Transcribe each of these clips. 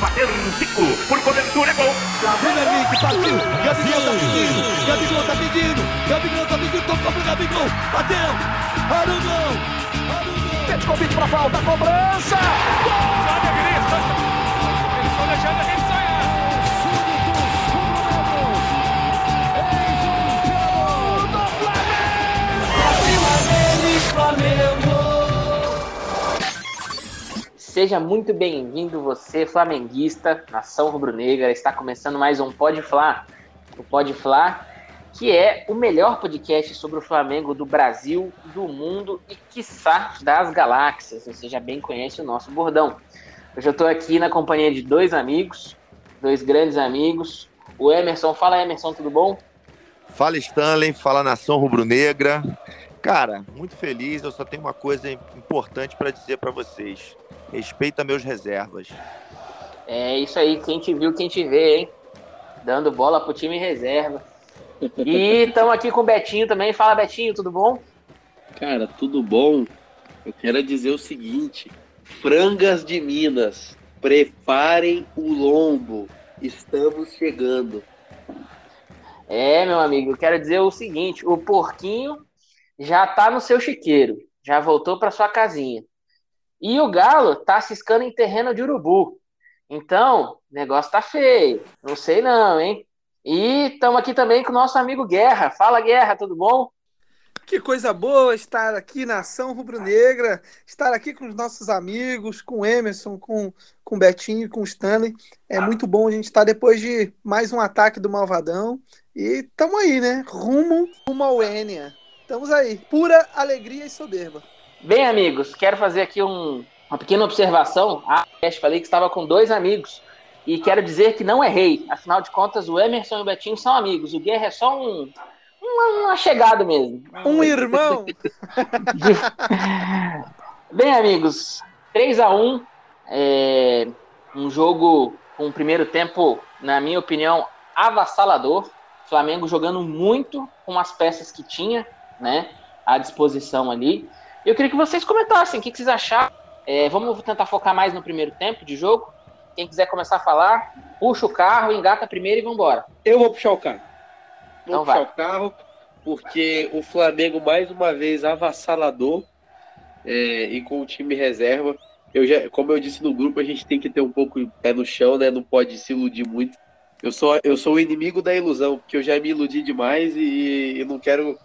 bateu um ciclo, por cobertura, é gol. Premier League, partiu, Gabigol tá pedindo, Gabigol tá pedindo, Gabigol tá pedindo, tocou pro Gabigol, bateu, olha o gol, olha o gol. Pede convite pra falta, cobrança, gol! Seja muito bem-vindo você, flamenguista, nação rubro-negra. Está começando mais um Pode Flá, o Pode Flá, que é o melhor podcast sobre o Flamengo do Brasil, do mundo e, quiçá, das galáxias. Você já bem conhece o nosso bordão. Hoje eu estou aqui na companhia de dois amigos, dois grandes amigos. O Emerson, fala Emerson, tudo bom? Fala Stanley, fala nação rubro-negra. Cara, muito feliz. Eu só tenho uma coisa importante para dizer para vocês. Respeita meus reservas. É isso aí, quem te viu, quem te vê, hein? Dando bola pro time reserva. E estamos aqui com o Betinho também. Fala, Betinho, tudo bom? Cara, tudo bom? Eu quero dizer o seguinte: frangas de Minas, preparem o lombo. Estamos chegando. É, meu amigo, eu quero dizer o seguinte: o porquinho já tá no seu chiqueiro, já voltou para sua casinha. E o Galo tá ciscando em terreno de urubu. Então, o negócio tá feio. Não sei não, hein? E estamos aqui também com o nosso amigo Guerra. Fala, Guerra, tudo bom? Que coisa boa estar aqui na Ação Rubro-Negra, estar aqui com os nossos amigos, com o Emerson, com, com o Betinho com o Stanley. É muito bom a gente estar depois de mais um ataque do Malvadão. E estamos aí, né? Rumo, rumo ao. Estamos aí. Pura alegria e soberba. Bem, amigos, quero fazer aqui um, uma pequena observação. Ah, falei que estava com dois amigos. E quero dizer que não errei. Afinal de contas, o Emerson e o Betinho são amigos. O Guerra é só um, um, um achegado mesmo. Um irmão. Bem, amigos, 3 a 1 é um jogo com um primeiro tempo, na minha opinião, avassalador. Flamengo jogando muito com as peças que tinha, né, à disposição ali. Eu queria que vocês comentassem o que, vocês acharam. É, vamos tentar focar mais no primeiro tempo de jogo. Quem quiser começar a falar, puxa o carro, engata primeiro e vambora. Eu vou puxar o carro. Vou Então puxar vai. o carro, porque o Flamengo, mais uma vez, avassalador é, e com o time reserva. Eu já, como eu disse no grupo, a gente tem que ter um pouco de pé no chão, né? Não pode se iludir muito. Eu sou, eu sou o inimigo da ilusão, porque eu já me iludi demais e, e não quero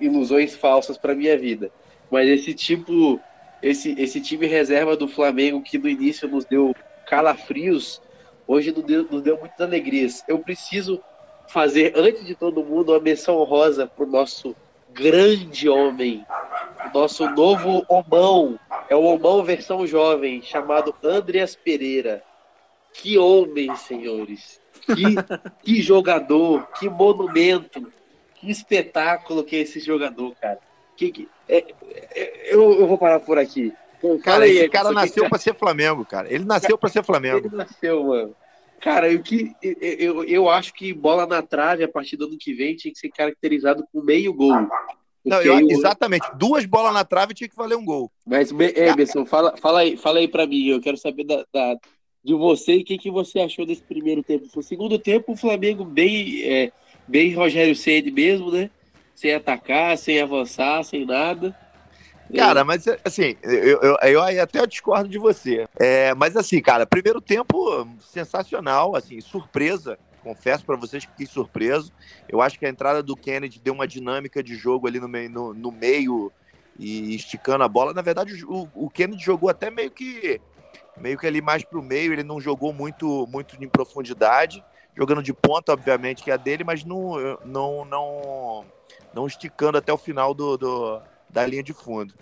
ilusões falsas para minha vida. Mas esse tipo, esse, esse time reserva do Flamengo que no início nos deu calafrios, hoje nos deu, nos deu muitas alegrias. Eu preciso fazer, antes de todo mundo, uma menção honrosa pro nosso grande homem, nosso novo homão, é o homão versão jovem, chamado Andreas Pereira. Que homem, senhores! Que, que jogador, que monumento, que espetáculo que é esse jogador, cara. Que, que- é- é- eu, eu vou parar por aqui. Pô, Cara, esse cara Edson, que- nasceu para ser Flamengo, cara. Ele nasceu para ser Flamengo. ele nasceu, mano. Cara, eu, que, eu, eu, eu acho que bola na trave a partir do ano que vem tinha que ser caracterizado com meio gol. Não, Porque eu- o- exatamente. Duas bolas na trave tinha que valer um gol. Mas, Me- Emerson, fala, fala, aí, fala aí pra mim. Eu quero saber da, da- de você e o que, que você achou desse primeiro tempo. No segundo tempo, o Flamengo bem, é, bem Rogério Ceni mesmo, né? Sem atacar, sem avançar, sem nada. Cara, mas assim, eu, eu, eu até discordo de você. É, mas assim, cara, primeiro tempo sensacional, assim, surpresa. Confesso pra vocês que fiquei surpreso. Eu acho que a entrada do Kennedy deu uma dinâmica de jogo ali no meio, no, no meio e esticando a bola. Na verdade, o, o Kennedy jogou até meio que meio que ali mais pro meio. Ele não jogou muito muito em profundidade, jogando de ponta, obviamente, que é a dele, mas não não não, não esticando até o final do, do da linha de fundo.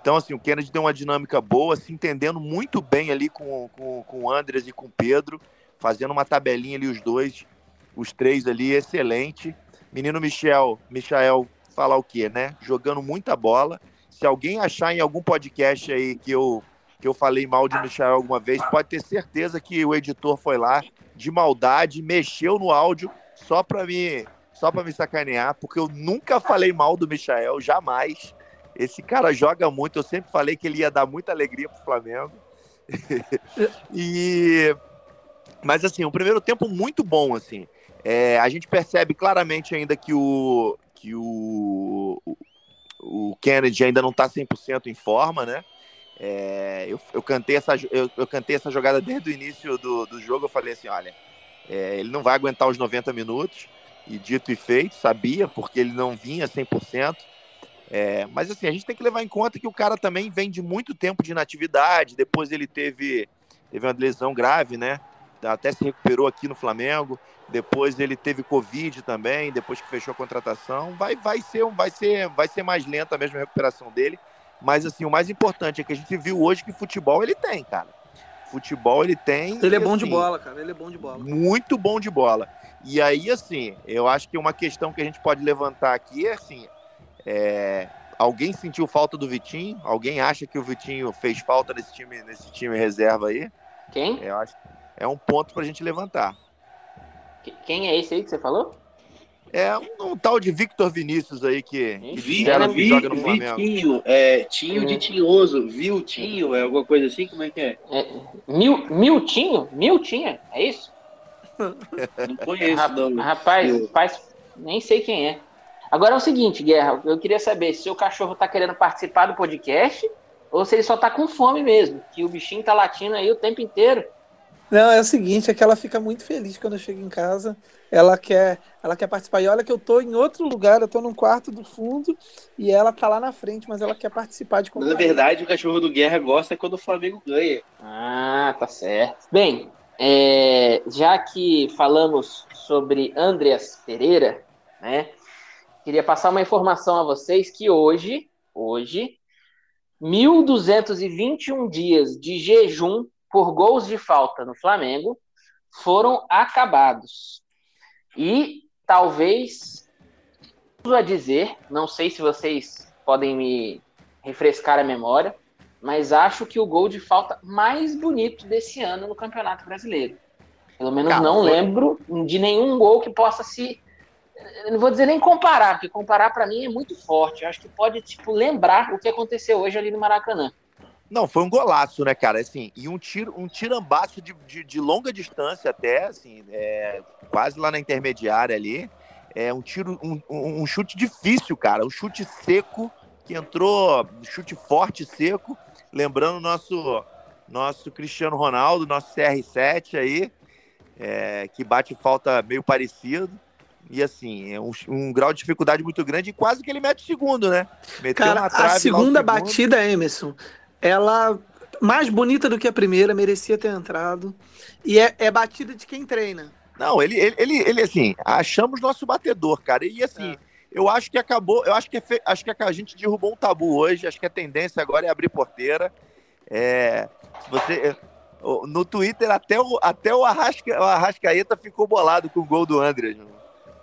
Então, assim, o Kennedy deu uma dinâmica boa, se entendendo muito bem ali com, com, com o Andres e com o Pedro, fazendo uma tabelinha ali, os dois, os três ali, excelente. Menino Michel, Michael, falar o quê, né? Jogando muita bola. Se alguém achar em algum podcast aí que eu, que eu falei mal de Michel alguma vez, pode ter certeza que o editor foi lá, de maldade, mexeu no áudio só para me, só pra me sacanear, porque eu nunca falei mal do Michael, jamais. Esse cara joga muito. Eu sempre falei que ele ia dar muita alegria pro Flamengo. e, Mas assim, um primeiro tempo muito bom, assim. É, a gente percebe claramente ainda que o que o, o Kennedy ainda não está 100% em forma, né? É, eu, eu, cantei essa, eu, eu, cantei essa jogada desde o início do, do jogo. Eu falei assim: olha, é, ele não vai aguentar os 90 minutos. E dito e feito, sabia, porque ele não vinha 100%. É, mas assim, a gente tem que levar em conta que o cara também vem de muito tempo de inatividade. Depois ele teve, teve uma lesão grave, né? Até se recuperou aqui no Flamengo. Depois ele teve Covid também, depois que fechou a contratação. Vai, vai, ser, vai, ser, vai ser mais lenta mesmo a recuperação dele. Mas assim, o mais importante é que a gente viu hoje que futebol ele tem, cara. Futebol ele tem. Ele é bom assim, de bola, cara. Ele é bom de bola. Muito bom de bola. E aí, assim, eu acho que uma questão que a gente pode levantar aqui é assim: é, alguém sentiu falta do Vitinho? Alguém acha que o Vitinho fez falta nesse time, nesse time reserva aí? Quem? Eu acho é um ponto pra gente levantar. Quem é esse aí que você falou? É um, um tal de Victor Vinícius aí que, que, Vi, disseram que vi, joga no Flamengo. Vitinho, é, Tinho de Hum. Tinhoso, Viltinho, é alguma coisa assim? Como é que é? É, Mil, Miltinho? Miltinha? É isso? Não conheço, não. Rapaz, rapaz, nem sei quem é. Agora é o seguinte, Guerra, eu queria saber se o cachorro tá querendo participar do podcast ou se ele só tá com fome mesmo, que o bichinho tá latindo aí o tempo inteiro. Não, é o seguinte, é que ela fica muito feliz quando eu chego em casa. Ela quer, ela quer participar. E olha que eu tô em outro lugar, eu tô num quarto do fundo e ela tá lá na frente, mas ela quer participar de qualquer na verdade, o cachorro do Guerra gosta quando o Flamengo ganha. Ah, tá certo. Bem, é, já que falamos sobre Andreas Pereira, né? Queria passar uma informação a vocês que hoje, hoje, 1.221 dias de jejum por gols de falta no Flamengo foram acabados. E talvez, a dizer, não sei se vocês podem me refrescar a memória, mas acho que o gol de falta mais bonito desse ano no Campeonato Brasileiro. Pelo menos Cara, não foi- lembro de nenhum gol que possa se. Não vou dizer nem comparar, porque comparar para mim é muito forte. Eu acho que pode tipo lembrar o que aconteceu hoje ali no Maracanã. Não, foi um golaço, né, cara? Assim, e um tiro, um tirambaço de, de, de longa distância até, assim, é, quase lá na intermediária ali. É um tiro, um, um um chute difícil, cara. Um chute seco que entrou, um chute forte, seco. Lembrando o nosso, nosso Cristiano Ronaldo, nosso CR7 aí, é, que bate falta meio parecido. E assim, é um, um grau de dificuldade muito grande e quase que ele mete o segundo, né? Meteu Cara, na a trave o segunda segundo. batida, Emerson, ela mais bonita do que a primeira, merecia ter entrado. E é, é batida de quem treina. Não, ele, ele, ele, ele, assim, achamos nosso batedor, cara. E assim, É. eu acho que acabou, eu acho que, é fe- acho que a gente derrubou um tabu hoje. Acho que a tendência agora é abrir porteira. É, você, o- no Twitter, até o, até o, Arrasca, o Arrascaeta ficou bolado com o gol do André.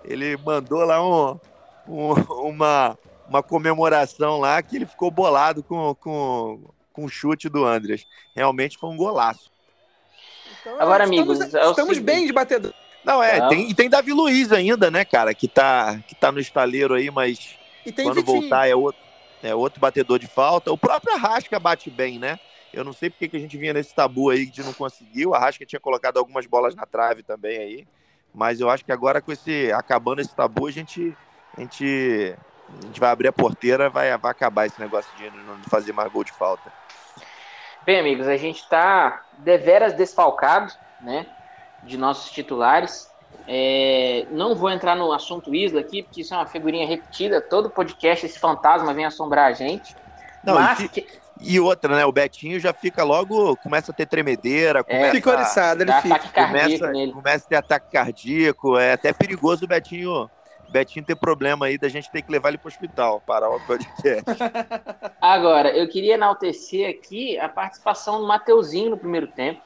Ele mandou lá um, um- uma, uma comemoração lá que ele ficou bolado com, com, com o chute do Andrés. Realmente foi um golaço. Então, Agora, estamos, amigos, é estamos seguinte. bem de batedor. Não, é, Não. tem, e tem Davi Luiz ainda, né, cara, que tá, que tá no estaleiro aí, mas E tem quando Vitinho. voltar é outro, é outro batedor de falta. O próprio Arrasca bate bem, né? Eu não sei porque que a gente vinha nesse tabu aí de não conseguiu. O Arrasca tinha colocado algumas bolas na trave também aí. Mas eu acho que agora com esse acabando esse tabu, a gente a gente, a gente vai abrir a porteira, vai, vai acabar esse negócio de não fazer mais gol de falta. Bem, amigos, a gente está deveras desfalcado, né, de nossos titulares. É, não vou entrar no assunto Isla aqui, porque isso é uma figurinha repetida. Todo podcast esse fantasma vem assombrar a gente. Não, Mas e, e outra, né? O Betinho já fica logo, começa a ter tremedeira, começa, É, Fica oriçado, ele fica. ataque cardíaco começa, nele. começa a ter ataque cardíaco. É até perigoso o Betinho, Betinho ter problema aí da gente ter que levar ele para o hospital, parar o podcast. Agora, eu queria enaltecer aqui a participação do Mateuzinho no primeiro tempo.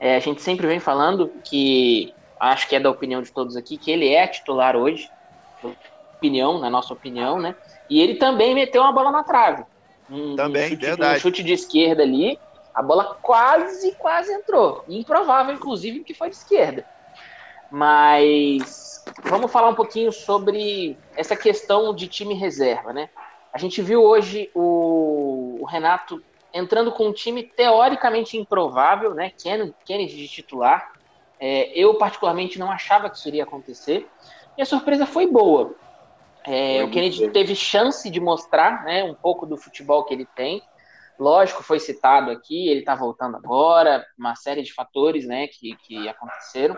É, a gente sempre vem falando que, acho que é da opinião de todos aqui, que ele é titular hoje. Opinião, na nossa opinião, né? E ele também meteu uma bola na trave. Um, Também, um chute, verdade. Um chute de esquerda ali, a bola quase, quase entrou. Improvável, inclusive, que foi de esquerda. Mas vamos falar um pouquinho sobre essa questão de time reserva, né? A gente viu hoje o, o Renato entrando com um time teoricamente improvável, né? Ken- Kennedy de titular. É, eu, particularmente, não achava que isso iria acontecer. E a surpresa foi boa. É, o Kennedy teve chance de mostrar né, um pouco do futebol que ele tem. Lógico, foi citado aqui, ele está voltando agora, uma série de fatores né, que, que aconteceram.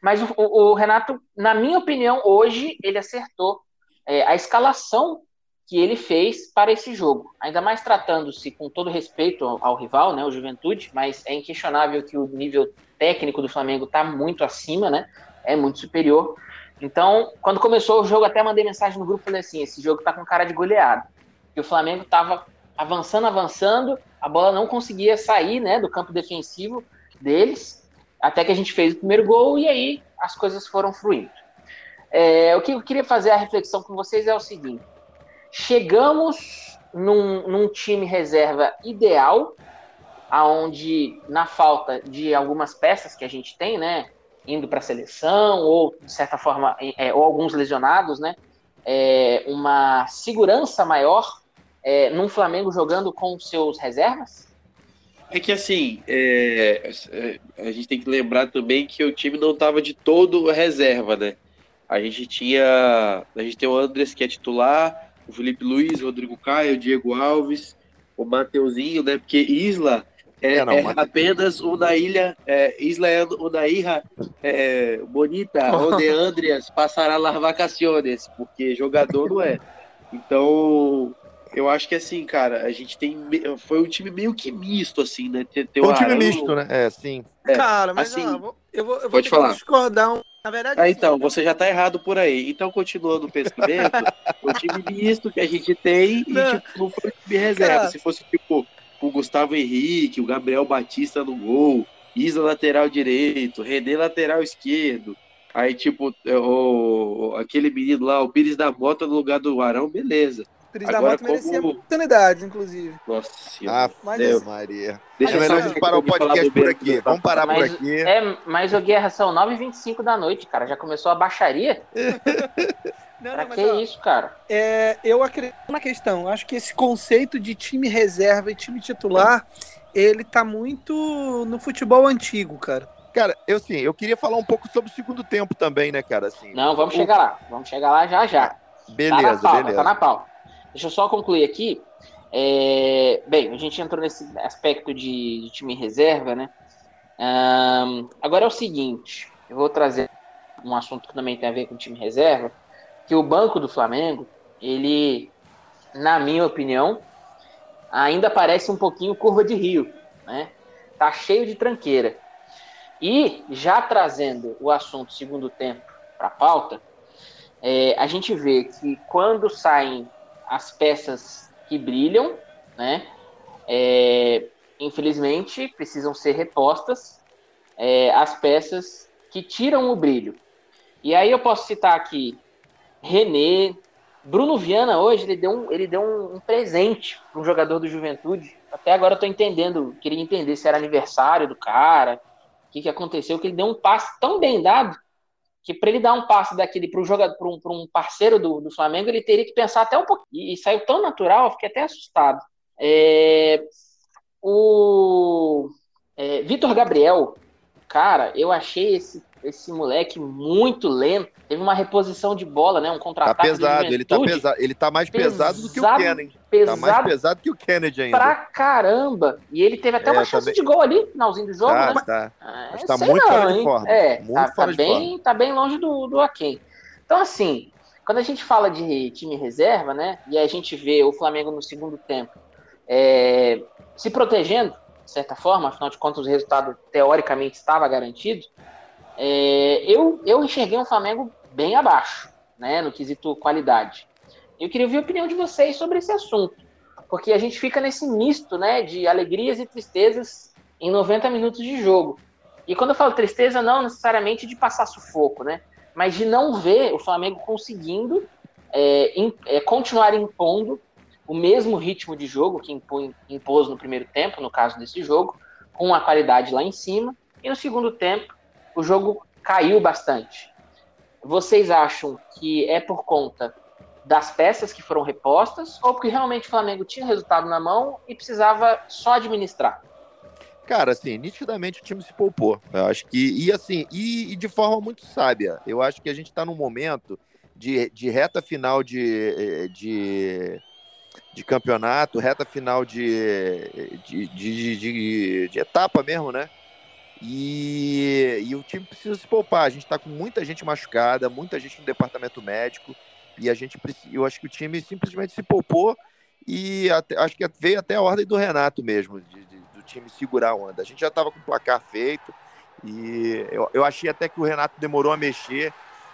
Mas o, o, Renato, na minha opinião, hoje ele acertou é, a escalação que ele fez para esse jogo. Ainda mais tratando-se com todo respeito ao, rival, né, o Juventude, mas é inquestionável que o nível técnico do Flamengo está muito acima, né? É muito superior. Então, quando começou o jogo, até mandei mensagem no grupo falei assim: esse jogo está com cara de goleado. E o Flamengo estava avançando, avançando, a bola não conseguia sair, né, do campo defensivo deles até que a gente fez o primeiro gol e aí as coisas foram fluindo. É, o que eu queria fazer a reflexão com vocês é o seguinte: chegamos num, num time reserva ideal, aonde na falta de algumas peças que a gente tem, né, indo para a seleção ou de certa forma é, ou alguns lesionados, né, é, uma segurança maior é, num Flamengo jogando com seus reservas? É que assim, é, é, a gente tem que lembrar também que o time não estava de todo reserva, né? A gente tinha. A gente tem o Andres que é titular, o Felipe Luiz, o Rodrigo Caio, o Diego Alves, o Mateuzinho, né? Porque Isla é, é, não, é apenas uma ilha. É, Isla é uma ilha é, bonita, onde Andreas passará las vacaciones, porque jogador não é. Então, eu acho que assim, cara, a gente tem. Foi um time meio que misto, assim, né? Tem, tem foi um time misto, né? É, sim. É, cara, mas assim, ah, eu vou, eu vou pode falar. discordar. Um... Na verdade, ah, então, sim, você já tá errado por aí. Então, continuando o pensamento, o time misto que a gente tem e, não. tipo, não foi time reserva. Cara. Se fosse, tipo, o Gustavo Henrique, o Gabriel Batista no gol, Isa lateral direito, René lateral esquerdo. Aí, tipo, o, aquele menino lá, o Pires da Mota no lugar do Arão, beleza. Agora, da Mota como... merecia oportunidades, inclusive. Nossa senhora. Ah, Deus, Maria. Deixa é melhor a gente parar o podcast por aqui. Vamos parar mas, por aqui. É, mas o Guerra são 9h25 da noite, cara. Já começou a baixaria? Não, pra não, que ó, isso, cara? É, eu acredito na questão. Acho que esse conceito de time reserva e time titular, ele tá muito no futebol antigo, cara. Cara, eu sim, eu queria falar um pouco sobre o segundo tempo também, né, cara? Assim, não, vamos o... chegar lá. Vamos chegar lá já já. Beleza, tá pauta, beleza. Tá na pau. Deixa eu só concluir aqui. É, bem, a gente entrou nesse aspecto de, de time reserva, né? Um, agora é o seguinte, eu vou trazer um assunto que também tem a ver com time reserva, que o banco do Flamengo, ele, na minha opinião, ainda parece um pouquinho curva de rio, né? Tá cheio de tranqueira. E já trazendo o assunto segundo tempo para a pauta, é, a gente vê que quando saem as peças que brilham, né? É, infelizmente, precisam ser repostas é, as peças que tiram o brilho. E aí eu posso citar aqui René, Bruno Viana hoje ele deu um, ele deu um, um presente para um jogador do Juventude. Até agora eu estou entendendo, queria entender se era aniversário do cara, o que, que aconteceu, que ele deu um passe tão bem dado que para ele dar um passe daquele para um para um, parceiro do, do Flamengo, ele teria que pensar até um pouquinho. E, e saiu tão natural, eu fiquei até assustado. É, o é, Vitor Gabriel, cara, eu achei esse, esse moleque muito lento. Teve uma reposição de bola, né? Um contra-ataque. Tá pesado, ele tá pesado. Ele tá mais pesado, pesado do que o Kennedy. Pesado tá mais pesado que o Kennedy ainda. Pra caramba. E ele teve até é, uma chance tá bem... de gol ali, no finalzinho do jogo, tá, né? Tá, ah, tá muito não, fora de forma. É, muito tá, fora tá bem, forma. tá bem longe do, do Aken. Então, assim, quando a gente fala de time reserva, né? E a gente vê o Flamengo no segundo tempo é, se protegendo, de certa forma, afinal de contas o resultado teoricamente estava garantido. É, eu, eu enxerguei um Flamengo bem abaixo, né? No quesito qualidade. Eu queria ouvir a opinião de vocês sobre esse assunto porque a gente fica nesse misto, né, de alegrias e tristezas em 90 minutos de jogo. E quando eu falo tristeza, não necessariamente de passar sufoco, né, mas de não ver o Flamengo conseguindo é, in, é, continuar impondo o mesmo ritmo de jogo que impôs, no primeiro tempo, no caso desse jogo, com a qualidade lá em cima, e no segundo tempo o jogo caiu bastante. Vocês acham que é por conta das peças que foram repostas ou porque realmente o Flamengo tinha resultado na mão e precisava só administrar? Cara, assim, nitidamente o time se poupou. Eu acho que. E assim, e, e de forma muito sábia. Eu acho que a gente está num momento de, de reta final de, de, de campeonato, reta final de, de, de, de, de etapa mesmo, né? E, e, o time precisa se poupar. A gente está com muita gente machucada, muita gente no departamento médico. E a gente eu acho que o time simplesmente se poupou e até, acho que veio até a ordem do Renato mesmo, de, de, time segurar a onda. A gente já estava com o placar feito e eu, eu achei até que o Renato demorou a mexer.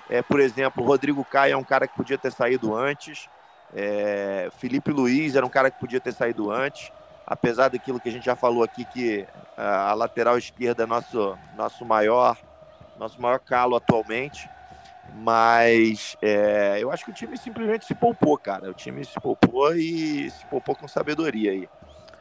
É, por exemplo, o Rodrigo Caio é um cara que podia ter saído antes. É, Felipe Luiz era um cara que podia ter saído antes. Apesar daquilo que a gente já falou aqui, que a, lateral esquerda é nosso, nosso maior nosso maior calo atualmente. Mas é, eu acho que o time simplesmente se poupou, cara. O time se poupou e se poupou com sabedoria aí.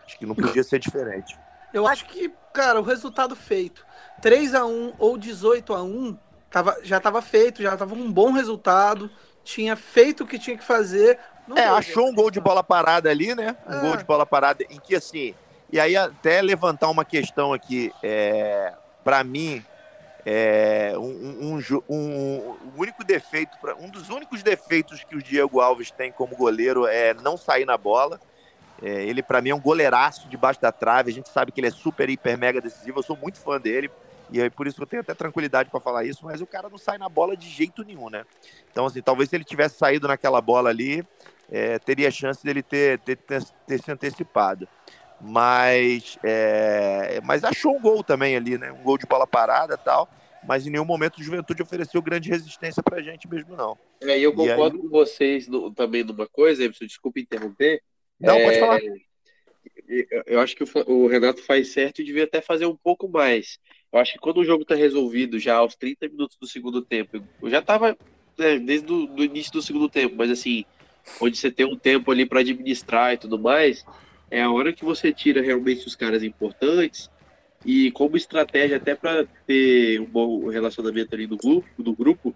Acho que não podia ser diferente. Eu acho que, cara, o resultado feito, 3 a 1 ou 18 a 1 tava, já estava feito, já estava um bom resultado, tinha feito o que tinha que fazer. É, achou um gol de bola parada ali, né? Um é. gol de bola parada em que, assim, e aí até levantar uma questão aqui, é, para mim, é, um, um, um, um, único defeito, um dos únicos defeitos que o Diego Alves tem como goleiro é não sair na bola. É, ele, para mim, é um goleiraço debaixo da trave. A gente sabe que ele é super, hiper, mega decisivo. Eu sou muito fã dele. E é por isso que eu tenho até tranquilidade para falar isso, mas o cara não sai na bola de jeito nenhum, né? Então, assim, talvez se ele tivesse saído naquela bola ali, é, teria chance dele ter, ter, ter, ter se antecipado. Mas, é, mas achou um gol também ali, né? Um gol de bola parada tal. Mas em nenhum momento o Juventude ofereceu grande resistência pra gente mesmo, não. É, e eu concordo aí... com vocês no, também numa coisa, Emerson, desculpa interromper, não, é, pode falar. Eu acho que o Renato faz certo e devia até fazer um pouco mais. Eu acho que quando o jogo está resolvido, já aos 30 minutos do segundo tempo, eu já estava né, desde o início do segundo tempo, mas assim, onde você tem um tempo ali para administrar e tudo mais, é a hora que você tira realmente os caras importantes e como estratégia até para ter um bom relacionamento ali do grupo, do grupo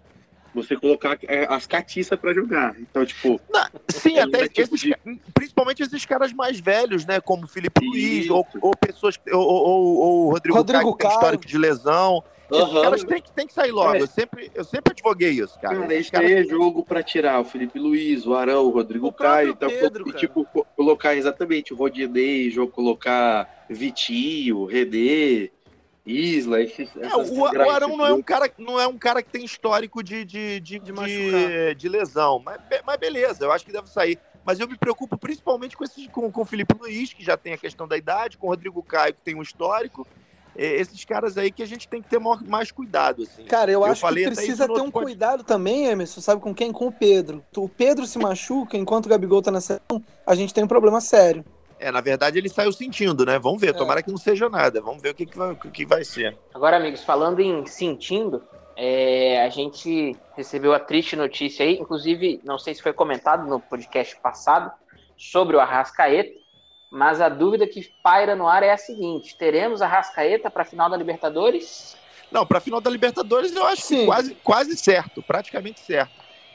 você colocar as catiças para jogar. Então, tipo. Não, sim, é até tipo esses, de... principalmente esses caras mais velhos, né? Como Felipe Isso. Luiz, ou, ou pessoas. Ou, ou, ou Rodrigo, Rodrigo Caio, que tem histórico de lesão. Uhum. Esses caras têm que, têm que sair logo. É. Eu, sempre, eu sempre advoguei isso, cara. Cara, esse caras... é jogo para tirar o Felipe Luiz, o Arão, o Rodrigo o Caio. Então, Pedro, e, tipo, colocar exatamente o Rodinei, colocar Vitinho, Redê. Isla, esses, é, o, o Arão não é um cara, não é um cara que tem histórico de, de, de, de, de, de lesão, mas, mas beleza, eu acho que deve sair. Mas eu me preocupo principalmente com, esse, com, com o Felipe Luiz, que já tem a questão da idade, com o Rodrigo Caio, que tem um histórico. É, esses caras aí que a gente tem que ter mais cuidado. Assim. Cara, eu, eu acho que precisa ter um pode... cuidado também, Emerson, sabe com quem? Com o Pedro. O Pedro se machuca, enquanto o Gabigol tá na sessão, a gente tem um problema sério. É, na verdade ele saiu sentindo, né? Vamos ver, é. tomara que não seja nada. Vamos ver o que, que, vai, o que vai ser. Agora, amigos, falando em sentindo, é, a gente recebeu a triste notícia aí, inclusive, não sei se foi comentado no podcast passado, sobre o Arrascaeta, mas a dúvida que paira no ar é a seguinte: teremos Arrascaeta para a final da Libertadores? Não, para a final da Libertadores eu acho Sim. quase, quase certo, praticamente certo.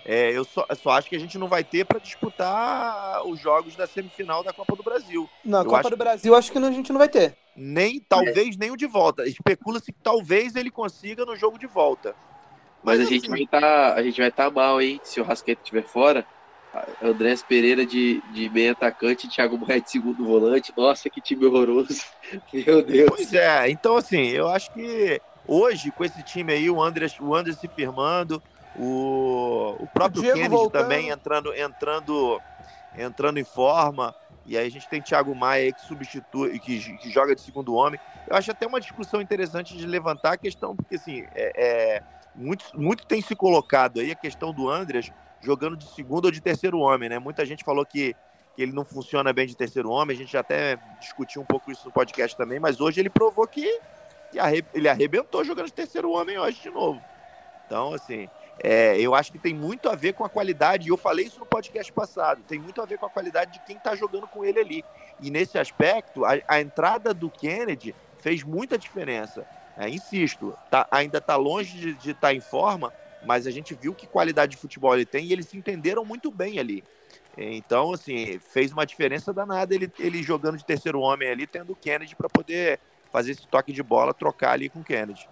É, eu, só, eu, só, acho que a gente não vai ter para disputar os jogos da semifinal da Copa do Brasil. Na eu Copa do Brasil, acho que a gente não vai ter. Nem, talvez, é. nem o de volta. Especula-se que talvez ele consiga no jogo de volta. Mas, Mas a, gente vai tá, a gente vai estar tá mal, hein? Se o Rasqueta estiver fora. Andrés Pereira de, de meio atacante, Thiago Maia de segundo volante. Nossa, que time horroroso. Meu Deus. Pois é, então assim, eu acho que hoje, com esse time aí, o Andrés, o Andrés se firmando, o, o próprio o Kennedy voltando. também entrando, entrando, entrando em forma. E aí a gente tem Thiago Maia que substitui, que, que joga de segundo homem. Eu acho até uma discussão interessante de levantar a questão, porque assim, é, é, muito, muito tem se colocado aí a questão do Andreas jogando de segundo ou de terceiro homem, né? Muita gente falou que, que ele não funciona bem de terceiro homem, a gente já até discutiu um pouco isso no podcast também, mas hoje ele provou que, que arre, ele arrebentou jogando de terceiro homem hoje de novo. Então, assim, é, eu acho que tem muito a ver com a qualidade, e eu falei isso no podcast passado, tem muito a ver com a qualidade de quem está jogando com ele ali. E nesse aspecto, a, a entrada do Kennedy fez muita diferença. É, insisto, tá, ainda está longe de estar tá em forma, mas a gente viu que qualidade de futebol ele tem e eles se entenderam muito bem ali. Então, assim, fez uma diferença danada ele, ele jogando de terceiro homem ali, tendo o Kennedy para poder fazer esse toque de bola, trocar ali com o Kennedy.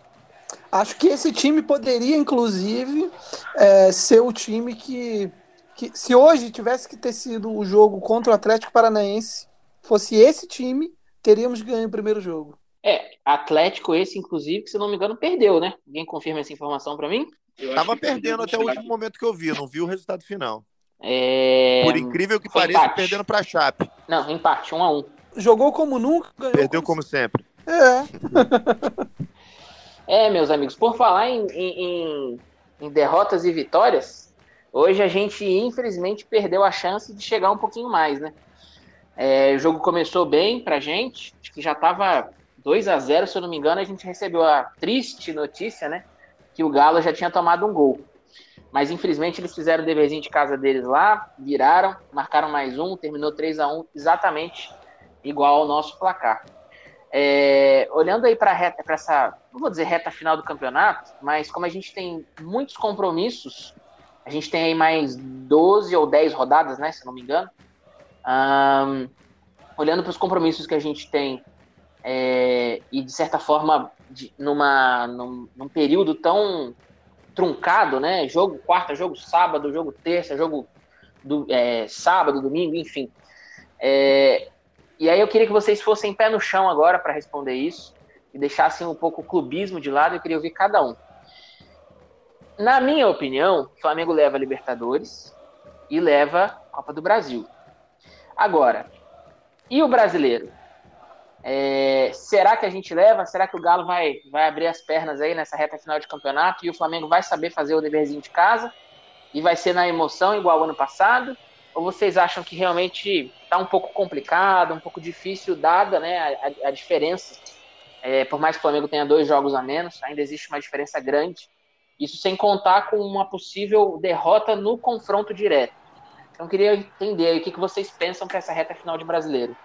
Acho que esse time poderia, inclusive, é, ser o time que, que, se hoje tivesse que ter sido o jogo contra o Atlético Paranaense, fosse esse time, teríamos ganho o primeiro jogo. É, Atlético esse, inclusive, que se não me engano, perdeu, né? Alguém confirma essa informação para mim? Eu Tava perdendo até o último momento que eu vi, não vi o resultado final. É... Por incrível que pareça, empate. perdendo pra Chape. Não, empate, um a um. Jogou como nunca, Perdeu como, como sempre. É. é, meus amigos, por falar em, em, em derrotas e vitórias, hoje a gente infelizmente perdeu a chance de chegar um pouquinho mais, né? É, o jogo começou bem pra gente, acho que já tava 2 a 0 se eu não me engano, a gente recebeu a triste notícia, né? Que o Galo já tinha tomado um gol. Mas infelizmente eles fizeram o deverzinho de casa deles lá, viraram, marcaram mais um, terminou 3 a 1 exatamente igual ao nosso placar. É, olhando aí para reta, para essa, não vou dizer reta final do campeonato, mas como a gente tem muitos compromissos, a gente tem aí mais 12 ou 10 rodadas, né, se não me engano. Um, olhando para os compromissos que a gente tem é, e de certa forma de, numa, num, num, período tão truncado, né? Jogo quarta, jogo sábado, jogo terça, jogo do, é, sábado, domingo, enfim. É, e aí eu queria que vocês fossem pé no chão agora para responder isso e deixassem um pouco o clubismo de lado. Eu queria ouvir cada um. Na minha opinião, o Flamengo leva a Libertadores e leva a Copa do Brasil. Agora, e o brasileiro? É, será que a gente leva? Será que o Galo vai, vai abrir as pernas aí nessa reta final de campeonato e o Flamengo vai saber fazer o deverzinho de casa e vai ser na emoção igual ano passado? Ou vocês acham que realmente está um pouco complicado, um pouco difícil, dada né, a, a diferença? É, por mais que o Flamengo tenha dois jogos a menos, ainda existe uma diferença grande. Isso sem contar com uma possível derrota no confronto direto. Então, queria entender o que, que vocês pensam para essa reta final de brasileiro.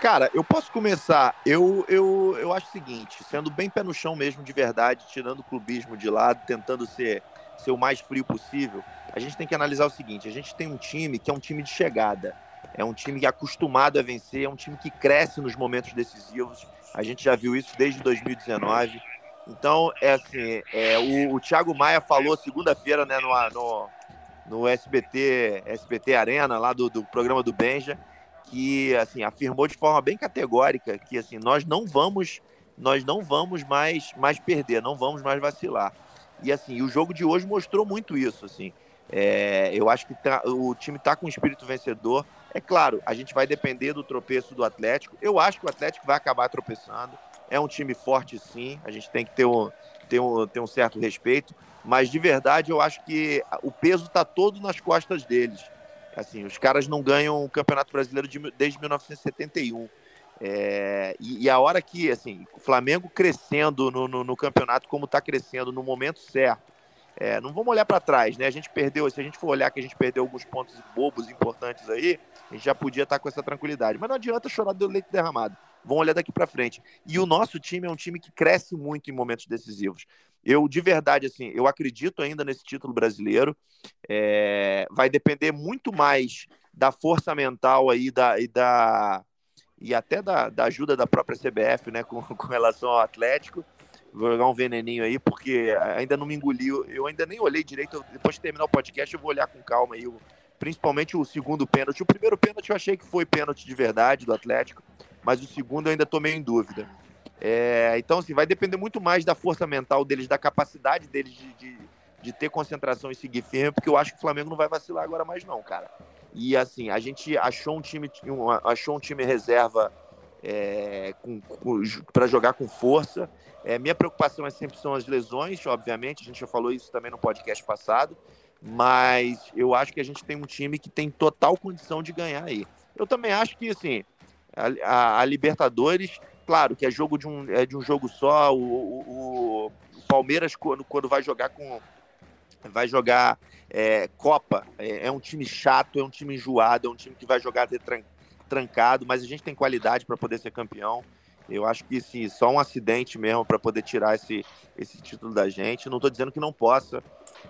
Cara, eu posso começar. Eu, eu, eu acho o seguinte, sendo bem pé no chão mesmo, de verdade, tirando o clubismo de lado, tentando ser, ser o mais frio possível, a gente tem que analisar o seguinte: a gente tem um time que é um time de chegada. É um time que é acostumado a vencer, é um time que cresce nos momentos decisivos. A gente já viu isso desde 2019. Então, é assim, é, o, o Thiago Maia falou segunda-feira né, no, no, no SBT, SBT Arena, lá do, do programa do Benja, que assim afirmou de forma bem categórica que assim nós não vamos nós não vamos mais mais perder, não vamos mais vacilar. E assim, o jogo de hoje mostrou muito isso, assim. É, eu acho que tá, o time está com um espírito vencedor. É claro, a gente vai depender do tropeço do Atlético. Eu acho que o Atlético vai acabar tropeçando. É um time forte, sim. A gente tem que ter um, ter um, ter um certo respeito. Mas de verdade, eu acho que o peso está todo nas costas deles. Assim, os caras não ganham o Campeonato Brasileiro de, desde 1971. É, e, e, a hora que, assim, o Flamengo crescendo no, no, no campeonato como está crescendo no momento certo, é, não vamos olhar para trás, né? A gente perdeu, se a gente for olhar que a gente perdeu alguns pontos bobos importantes aí, a gente já podia estar tá com essa tranquilidade. Mas não adianta chorar do leite derramado. Vamos olhar daqui para frente. E o nosso time é um time que cresce muito em momentos decisivos. Eu, de verdade, assim, eu acredito ainda nesse título brasileiro. É, vai depender muito mais da força mental aí da, e, da, e até da, da ajuda da própria CBF, né, com, com relação ao Atlético. Vou jogar um veneninho aí, porque ainda não me engoliu. Eu ainda nem olhei direito. Depois de terminar o podcast, eu vou olhar com calma aí. Principalmente o segundo pênalti. O primeiro pênalti eu achei que foi pênalti de verdade do Atlético, mas o segundo eu ainda estou meio em dúvida. É, então, assim, vai depender muito mais da força mental deles, da capacidade deles de, de, de, ter concentração e seguir firme, porque eu acho que o Flamengo não vai vacilar agora mais, não, cara. E assim, a gente achou um time, achou um time reserva é, para jogar com força. É, minha preocupação é sempre são as lesões, obviamente, a gente já falou isso também no podcast passado, mas eu acho que a gente tem um time que tem total condição de ganhar aí. Eu também acho que, assim, a, a, a Libertadores claro que é jogo de um, é de um jogo só. O, o, o Palmeiras, quando, quando vai jogar com. Vai jogar é, Copa, é, é, um time chato, é um time enjoado, é um time que vai jogar tran, trancado, mas a gente tem qualidade para poder ser campeão. Eu acho que sim, só um acidente mesmo para poder tirar esse, esse título da gente. Não estou dizendo que não possa,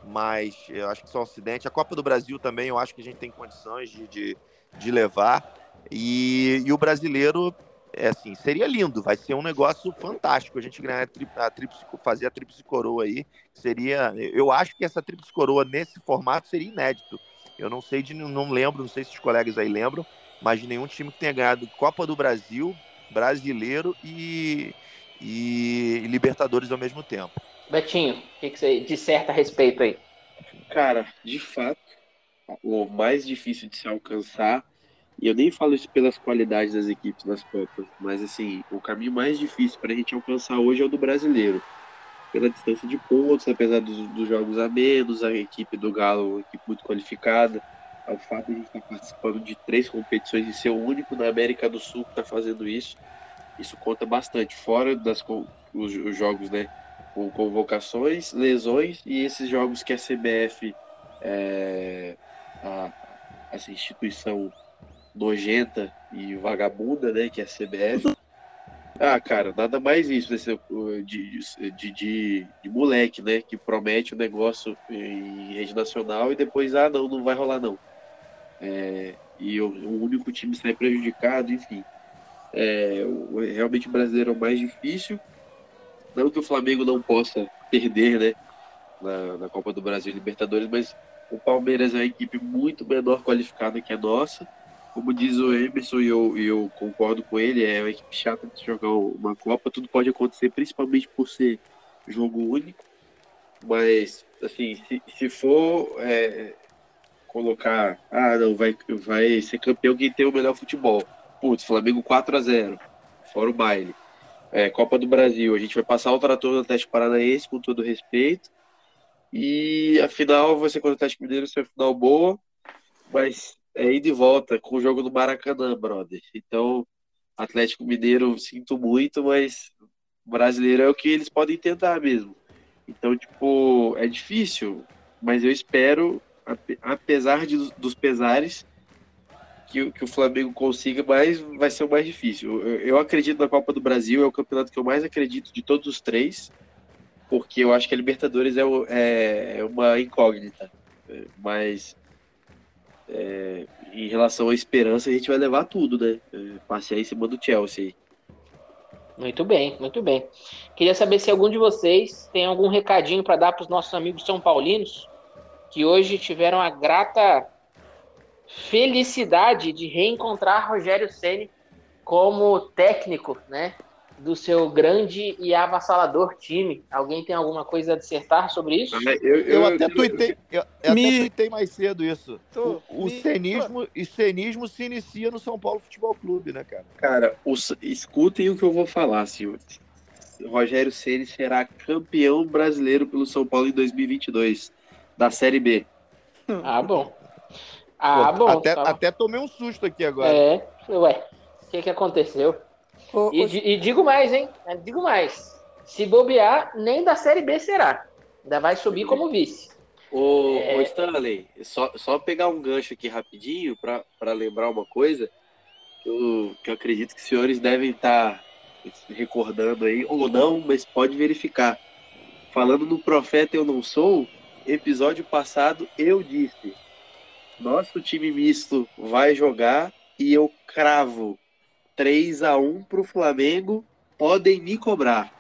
mas eu acho que só um acidente. A Copa do Brasil também, eu acho que a gente tem condições de, de, de levar. E, e o brasileiro é assim, seria lindo, vai ser um negócio fantástico a gente ganhar a, tri, a tríplice, fazer a tríplice coroa aí. Seria, eu acho que essa tríplice coroa nesse formato seria inédito. Eu não sei de, não lembro, não sei se os colegas aí lembram, mas de nenhum time que tenha ganhado Copa do Brasil, Brasileiro e, e Libertadores ao mesmo tempo. Betinho, o que, que você disserta a respeito aí? Cara, de fato, o mais difícil de se alcançar e eu nem falo isso pelas qualidades das equipes nas Copas, mas assim, o caminho mais difícil para a gente alcançar hoje é o do brasileiro. Pela distância de pontos, apesar dos, dos, jogos a menos, a equipe do Galo, uma equipe muito qualificada, o fato de a gente estar tá participando de três competições e ser o único na América do Sul que está fazendo isso, isso conta bastante. Fora das os, os jogos, né, com convocações, lesões e esses jogos que a CBF, é, a, essa instituição nojenta e vagabunda, né, que é a CBF. Ah, cara, nada mais isso desse, de, de, de, de, moleque, né, que promete o um negócio em rede nacional e depois, ah, não, não vai rolar não. É, e o, o, único time sai prejudicado, enfim. É, o, realmente o brasileiro é o mais difícil. Não que o Flamengo não possa perder, né, na, na Copa do Brasil e Libertadores, mas o Palmeiras é uma equipe muito menor qualificada que a nossa como diz o Emerson, e eu, eu concordo com ele, é uma equipe chata de jogar uma Copa, tudo pode acontecer, principalmente por ser jogo único. Mas, assim, se, se for é, colocar, ah, não, vai, vai ser campeão quem tem o melhor futebol. Putz, Flamengo 4 a 0 fora o baile. É, Copa do Brasil, a gente vai passar o trator no Atlético Paranaense, com todo respeito. E a final vai ser contra o Atlético Mineiro, ser uma final boa, mas é ir de volta com o jogo do Maracanã, brother. Então, Atlético Mineiro, sinto muito, mas brasileiro é o que eles podem tentar mesmo. Então, tipo, é difícil, mas eu espero, apesar de, dos pesares, que, que o Flamengo consiga, mas vai ser o mais difícil. Eu, eu acredito na Copa do Brasil, é o campeonato que eu mais acredito de todos os três, porque eu acho que a Libertadores é, é, é uma incógnita. Mas é, em relação à esperança, a gente vai levar tudo, né? É, passear em cima do Chelsea. Muito bem, muito bem. Queria saber se algum de vocês tem algum recadinho para dar para os nossos amigos são paulinos que hoje tiveram a grata felicidade de reencontrar Rogério Ceni como técnico, né, do seu grande e avassalador time. Alguém tem alguma coisa a dissertar sobre isso? Eu, eu, eu até tuitei, eu, eu me... até tuitei mais cedo isso. Tô, o, o me... cenismo, e cenismo se inicia no São Paulo Futebol Clube, né, cara? Cara, os, escutem o que eu vou falar, senhor. Rogério Ceni será campeão brasileiro pelo São Paulo em 2022 da Série B. Ah, bom. Ah, Pô, bom. Até, tá. até tomei um susto aqui agora. É, ué, o que, que aconteceu? Ô, e, e, digo mais, hein? Digo mais. Se bobear, nem da Série B será. Ainda vai subir como vice. Ô, é... ô Stanley, só, só pegar um gancho aqui rapidinho para lembrar uma coisa que eu, que eu acredito que os senhores devem estar tá recordando aí, ou não, mas pode verificar. Falando no Profeta Eu Não Sou, episódio passado eu disse: nosso time misto vai jogar e eu cravo 3 a 1 para o Flamengo, podem me cobrar.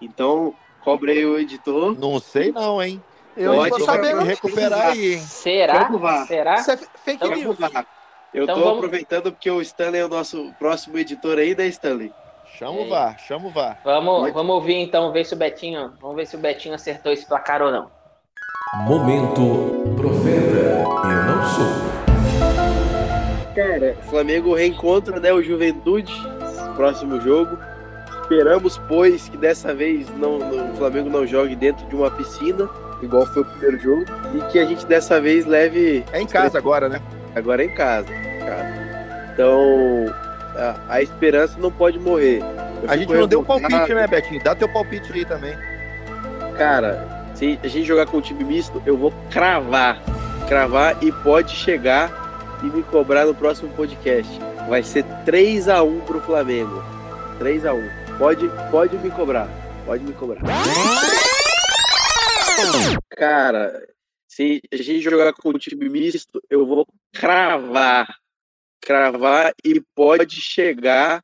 Então, cobrei o editor. Não sei não, hein? Eu Pode saber recuperar aí, hein? Será? Será? Isso é fake então, news. Eu então, tô vamos... aproveitando porque o Stanley é o nosso próximo editor aí, né, Stanley? Chama o VAR, chama o VAR. Vamos, vamos ouvir então, ver se o Betinho, vamos ver se o Betinho acertou esse placar ou não. Momento Profeta, eu não sou. Cara, Flamengo reencontra né, o Juventude, próximo jogo. Esperamos, pois, que dessa vez não, não, o Flamengo não jogue dentro de uma piscina, igual foi o primeiro jogo, e que a gente dessa vez leve. É em casa agora, né? Agora é em casa. Cara. Então, a, a, esperança não pode morrer. Eu a gente não deu palpite, né, Betinho? Dá teu palpite aí também. Cara, se a gente jogar com o time misto, eu vou cravar. Cravar e pode chegar e me cobrar no próximo podcast. Vai ser 3 a 1 pro Flamengo. 3 a 1. Pode, pode me cobrar. Pode me cobrar. Cara, se a gente jogar com o time misto, eu vou cravar. Cravar e pode chegar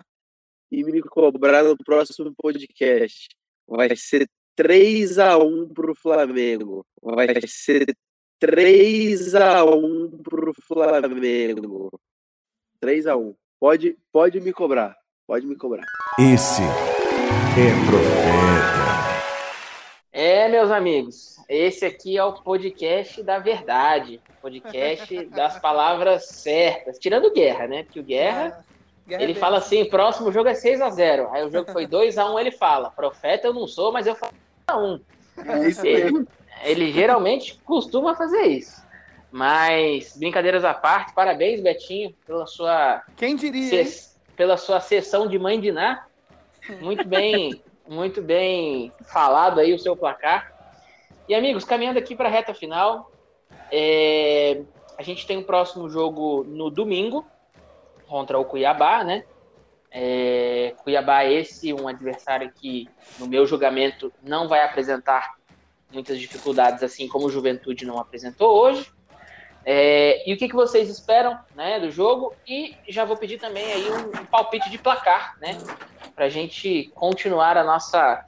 e me cobrar no próximo podcast. Vai ser 3 a 1 pro Flamengo. Vai ser 3 a 1 pro Flamengo. 3 a 1. Pode, pode me cobrar. Pode me cobrar. Esse é profeta. É, meus amigos, esse aqui é o podcast da verdade, podcast das palavras certas, tirando Guerra, né? Porque o Guerra, Guerra ele é fala assim, próximo jogo é 6 a 0 Aí o jogo foi 2 a 1 ele fala, profeta eu não sou, mas eu falo 1 a 1 É isso ele, ele geralmente costuma fazer isso. Mas, brincadeiras à parte, parabéns, Betinho, pela sua Quem diria, pela sua sessão de mãe de Ná. Muito bem, muito bem falado aí o seu placar. E amigos, caminhando aqui para a reta final, é, a gente tem o próximo jogo no domingo contra o Cuiabá, né? É, Cuiabá esse um adversário que, no meu julgamento, não vai apresentar muitas dificuldades, assim como o Juventude não apresentou hoje. É, e o que, que vocês esperam né, do jogo? E já vou pedir também aí um, um palpite de placar, né? Pra gente continuar a nossa.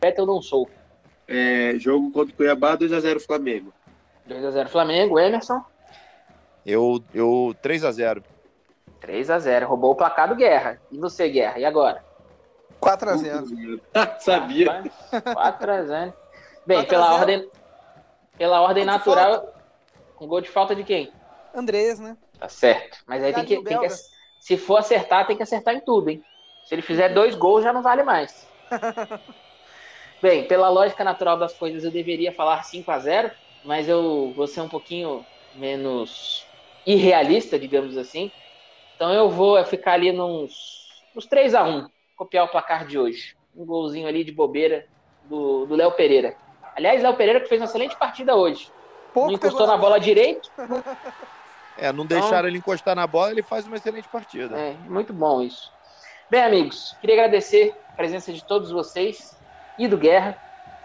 Beta eu não sou. É, jogo contra o Cuiabá, 2x0 Flamengo. 2x0 Flamengo, Emerson. Eu, eu 3 a 0 3x0. Roubou o placar do Guerra. E você, Guerra? E agora? 4x0. Sabia. 4x0. Bem, 4 a pela 0. ordem, pela ordem Gol natural, um gol de falta de quem? Andrés, né? Tá certo. Mas aí tem que, tem que. Se for acertar, tem que acertar em tudo, hein? Se ele fizer dois gols, já não vale mais. Bem, pela lógica natural das coisas, eu deveria falar 5 a 0 mas eu vou ser um pouquinho menos irrealista, digamos assim. Então eu vou ficar ali nos, nos 3 a 1 copiar o placar de hoje. Um golzinho ali de bobeira do do Léo Pereira. Aliás, Léo Pereira que fez uma excelente partida hoje. Pouco não encostou na bola direito, É, não deixaram ele encostar na bola, ele faz uma excelente partida. É, muito bom isso. Bem, amigos, queria agradecer a presença de todos vocês e do Guerra.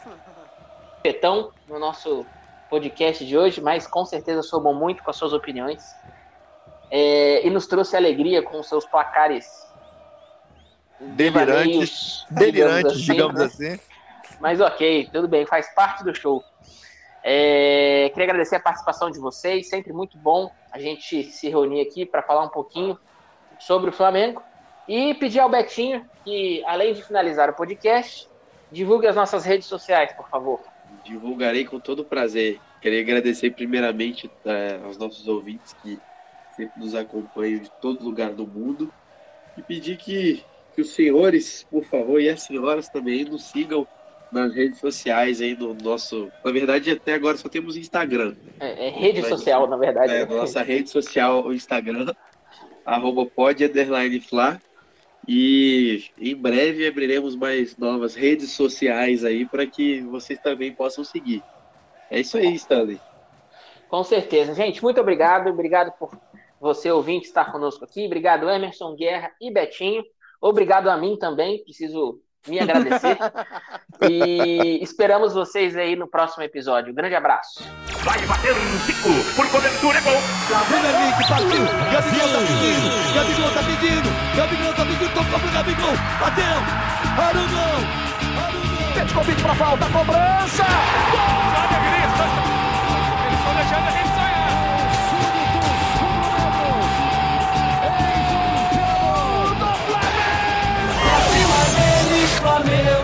Petão no nosso podcast de hoje, mas com certeza somam muito com as suas opiniões. É, e nos trouxe alegria com os seus placares Delirantes, delirantes, digamos né? assim. Mas ok, tudo bem, faz parte do show. É, queria agradecer a participação de vocês, sempre muito bom a gente se reunir aqui para falar um pouquinho sobre o Flamengo. E pedir ao Betinho que, além de finalizar o podcast, divulgue as nossas redes sociais, por favor. Divulgarei com todo prazer. Queria agradecer primeiramente eh, aos nossos ouvintes que sempre nos acompanham de todo lugar do mundo e pedir que, que os senhores, por favor, e as senhoras também nos sigam nas redes sociais aí no nosso. Na verdade, até agora só temos Instagram. É, é rede social, na verdade. É, né? nossa rede social, o Instagram, arroba pod, Fla. E em breve abriremos mais novas redes sociais aí para que vocês também possam seguir. É isso aí, Stanley. Com certeza. Gente, muito obrigado. Obrigado por você, ouvinte, estar conosco aqui. Obrigado, Emerson, Guerra e Betinho. Obrigado a mim também. Preciso me agradecer. e esperamos vocês aí no próximo episódio. grande abraço. Vai bater um Zico. Por cobertura é gol. Premier League, partiu. Gabigol tá pedindo. Gabigol tá pedindo. Gabigol tá pedindo. Tocou pro Gabigol. Bateu. Arugão. Arugão. Petkovic pra falta, cobrança. Flamengo, Amém.